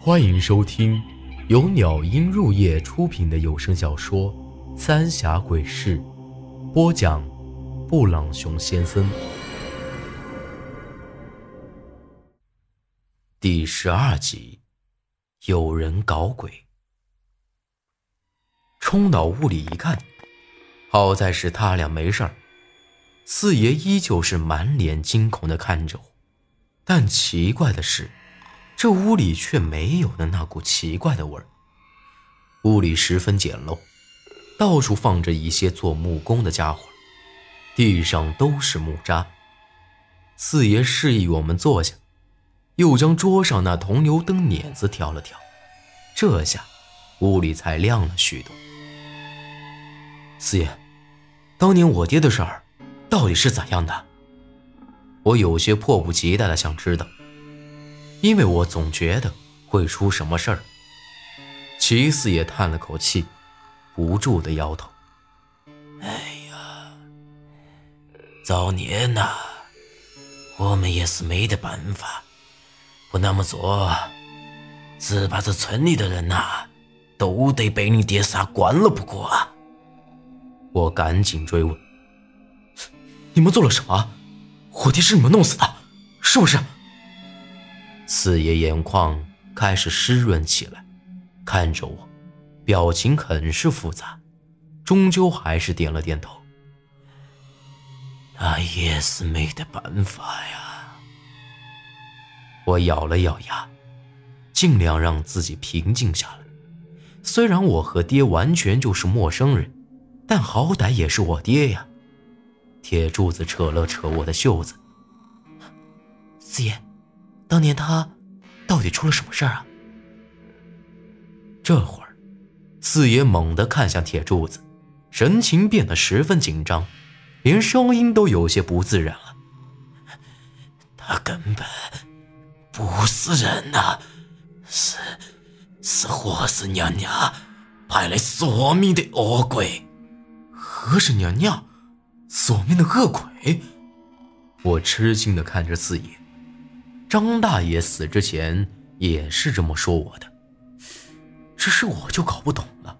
欢迎收听由鸟音入夜出品的有声小说《三峡鬼事》，播讲：布朗熊先生。第十二集，有人搞鬼。冲到屋里一看，好在是他俩没事儿。四爷依旧是满脸惊恐的看着我，但奇怪的是，这屋里却没有了那股奇怪的味儿。屋里十分简陋，到处放着一些做木工的家伙，地上都是木渣。四爷示意我们坐下，又将桌上那铜油灯捻子挑了挑，这下屋里才亮了许多。四爷，当年我爹的事儿。到底是怎样的？我有些迫不及待的想知道，因为我总觉得会出什么事儿。齐四爷叹了口气，不住的摇头：“哎呀，早年呐，我们也是没得办法，不那么做，只怕这村里的人呐，都得被你爹杀光了不过啊！”我赶紧追问。你们做了什么？我爹是你们弄死的，是不是？四爷眼眶开始湿润起来，看着我，表情很是复杂，终究还是点了点头。那也是没得办法呀。我咬了咬牙，尽量让自己平静下来。虽然我和爹完全就是陌生人，但好歹也是我爹呀。铁柱子扯了扯我的袖子：“四爷，当年他到底出了什么事儿啊？”这会儿，四爷猛地看向铁柱子，神情变得十分紧张，连声音都有些不自然了。他根本不是人呐，是是霍氏娘娘派来索命的恶鬼。何氏娘娘。索命的恶鬼，我吃惊的看着四爷。张大爷死之前也是这么说我的，只是我就搞不懂了。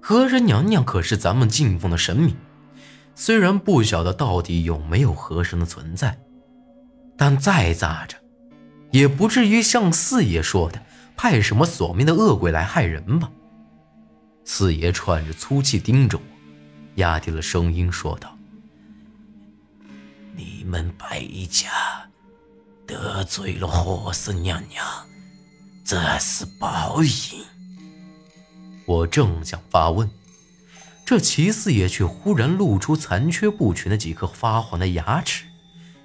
和人娘娘可是咱们敬奉的神明，虽然不晓得到底有没有和神的存在，但再咋着，也不至于像四爷说的派什么索命的恶鬼来害人吧？四爷喘着粗气盯着我，压低了声音说道。你们白家得罪了和氏娘娘，这是报应。我正想发问，这齐四爷却忽然露出残缺不全的几颗发黄的牙齿，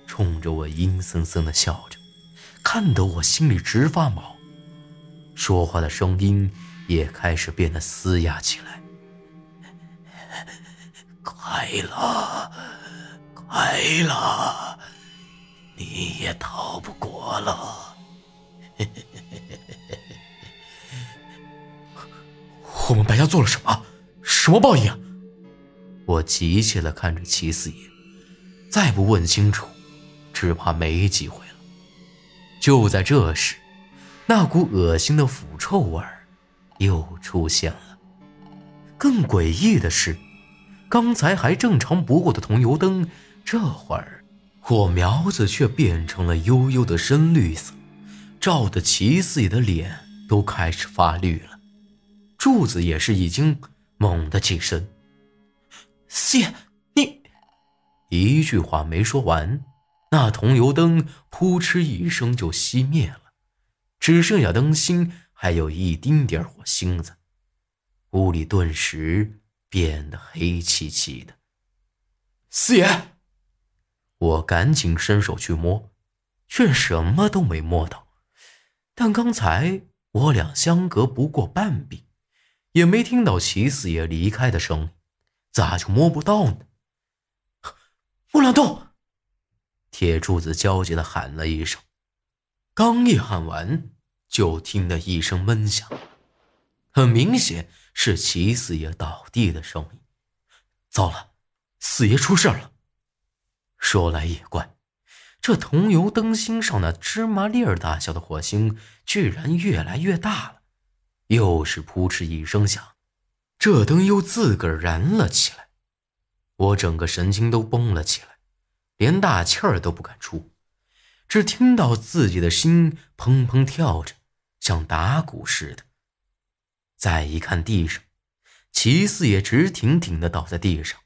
冲着我阴森森的笑着，看得我心里直发毛。说话的声音也开始变得嘶哑起来。快了。来了，你也逃不过了。我们白家做了什么？什么报应？我急切的看着齐四爷，再不问清楚，只怕没机会了。就在这时，那股恶心的腐臭味又出现了。更诡异的是，刚才还正常不过的铜油灯。这会儿，火苗子却变成了幽幽的深绿色，照得齐四爷的脸都开始发绿了。柱子也是一惊，猛地起身：“四爷，你……”一句话没说完，那铜油灯扑哧一声就熄灭了，只剩下灯芯还有一丁点火星子。屋里顿时变得黑漆漆的。四爷。我赶紧伸手去摸，却什么都没摸到。但刚才我俩相隔不过半臂，也没听到齐四爷离开的声音，咋就摸不到呢？木兰洞！铁柱子焦急的喊了一声，刚一喊完，就听得一声闷响，很明显是齐四爷倒地的声音。糟了，四爷出事了！说来也怪，这桐油灯芯上那芝麻粒儿大小的火星居然越来越大了，又是扑哧一声响，这灯又自个儿燃了起来。我整个神经都绷了起来，连大气儿都不敢出，只听到自己的心砰砰跳着，像打鼓似的。再一看地上，齐四爷直挺挺的倒在地上，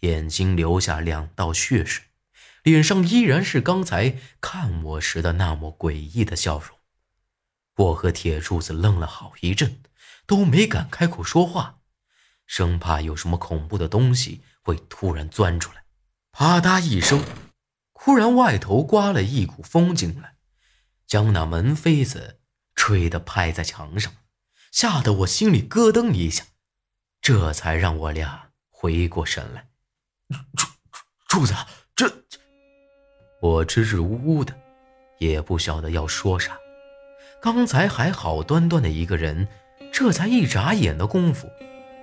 眼睛流下两道血水。脸上依然是刚才看我时的那么诡异的笑容。我和铁柱子愣了好一阵，都没敢开口说话，生怕有什么恐怖的东西会突然钻出来。啪嗒一声，忽然外头刮了一股风进来，将那门扉子吹得拍在墙上，吓得我心里咯噔一下，这才让我俩回过神来。柱柱子，这……我支支吾吾的，也不晓得要说啥。刚才还好端端的一个人，这才一眨眼的功夫，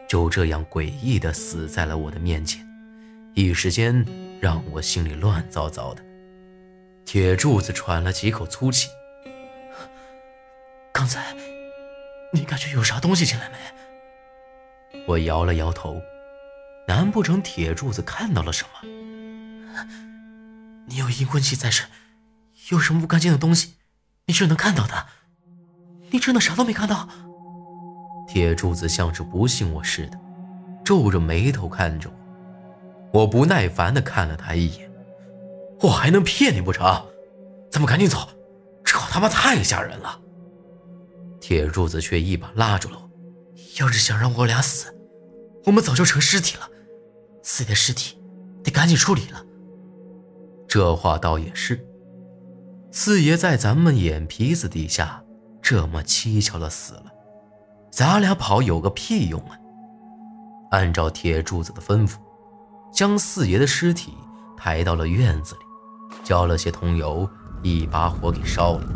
就这样诡异的死在了我的面前，一时间让我心里乱糟糟的。铁柱子喘了几口粗气：“刚才你感觉有啥东西进来没？”我摇了摇头，难不成铁柱子看到了什么？你有阴魂气在身，有什么不干净的东西，你是能看到的。你真的啥都没看到？铁柱子像是不信我似的，皱着眉头看着我。我不耐烦地看了他一眼，我还能骗你不成？咱们赶紧走，这他妈太吓人了。铁柱子却一把拉住了我。要是想让我俩死，我们早就成尸体了。死的尸体得赶紧处理了。这话倒也是，四爷在咱们眼皮子底下这么蹊跷的死了，咱俩跑有个屁用啊！按照铁柱子的吩咐，将四爷的尸体抬到了院子里，浇了些桐油，一把火给烧了。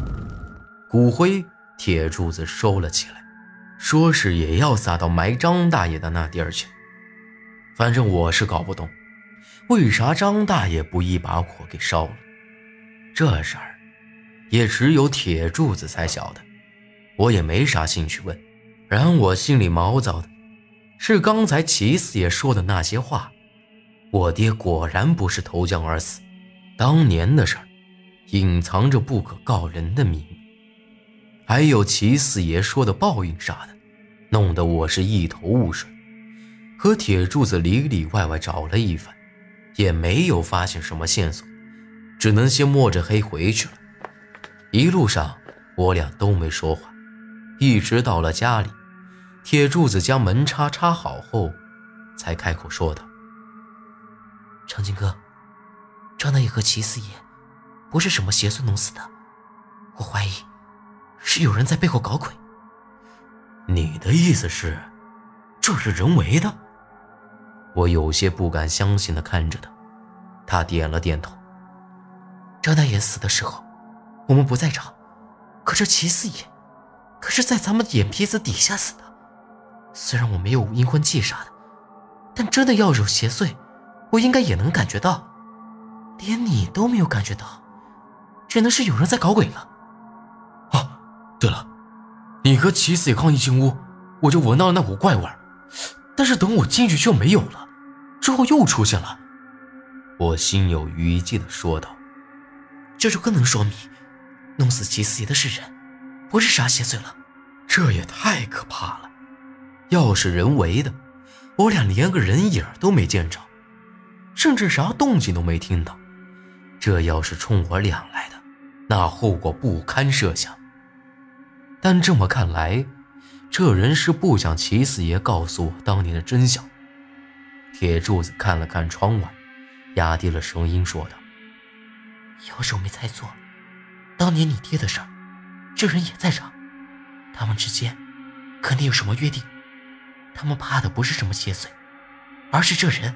骨灰铁柱子收了起来，说是也要撒到埋张大爷的那地儿去。反正我是搞不懂。为啥张大爷不一把火给烧了？这事儿也只有铁柱子才晓得，我也没啥兴趣问。然我心里毛躁的是，刚才齐四爷说的那些话，我爹果然不是投江而死，当年的事儿隐藏着不可告人的秘密，还有齐四爷说的报应啥的，弄得我是一头雾水。和铁柱子里里外外找了一番。也没有发现什么线索，只能先摸着黑回去了。一路上我俩都没说话，一直到了家里，铁柱子将门插插好后，才开口说道：“长青哥，张大爷和齐四爷不是什么邪祟弄死的，我怀疑是有人在背后搞鬼。你的意思是，这是人为的？”我有些不敢相信的看着他，他点了点头。张大爷死的时候，我们不在场，可这齐四爷，可是在咱们眼皮子底下死的。虽然我没有阴魂气啥的，但真的要有邪祟，我应该也能感觉到。连你都没有感觉到，只能是有人在搞鬼了。哦，对了，你和齐四爷刚一进屋，我就闻到了那股怪味儿但是等我进去就没有了。之后又出现了，我心有余悸的说道：“这就更能说明，弄死齐四爷的是人，不是啥邪祟了。这也太可怕了！要是人为的，我俩连个人影都没见着，甚至啥动静都没听到。这要是冲我俩来的，那后果不堪设想。但这么看来，这人是不想齐四爷告诉我当年的真相。”铁柱子看了看窗外，压低了声音说道：“要是我没猜错，当年你爹的事儿，这人也在场。他们之间肯定有什么约定。他们怕的不是什么邪祟，而是这人。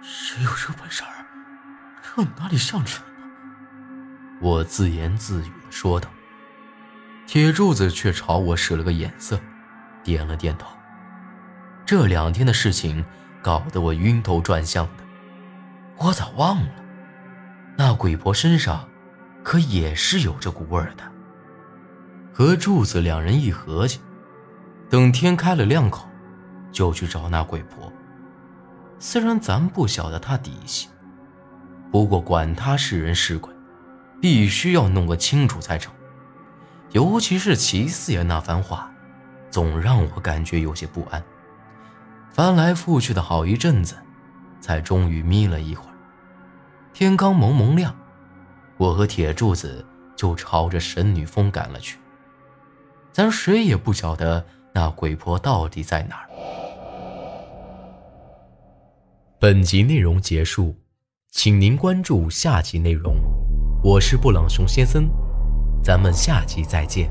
谁有这本事儿？这哪里像人呢？”我自言自语的说道。铁柱子却朝我使了个眼色，点了点头。这两天的事情搞得我晕头转向的，我咋忘了？那鬼婆身上可也是有这股味儿的。和柱子两人一合计，等天开了亮口，就去找那鬼婆。虽然咱不晓得她底细，不过管她是人是鬼，必须要弄个清楚才成。尤其是齐四爷那番话，总让我感觉有些不安。翻来覆去的好一阵子，才终于眯了一会儿。天刚蒙蒙亮，我和铁柱子就朝着神女峰赶了去。咱谁也不晓得那鬼婆到底在哪儿。本集内容结束，请您关注下集内容。我是布朗熊先生，咱们下集再见。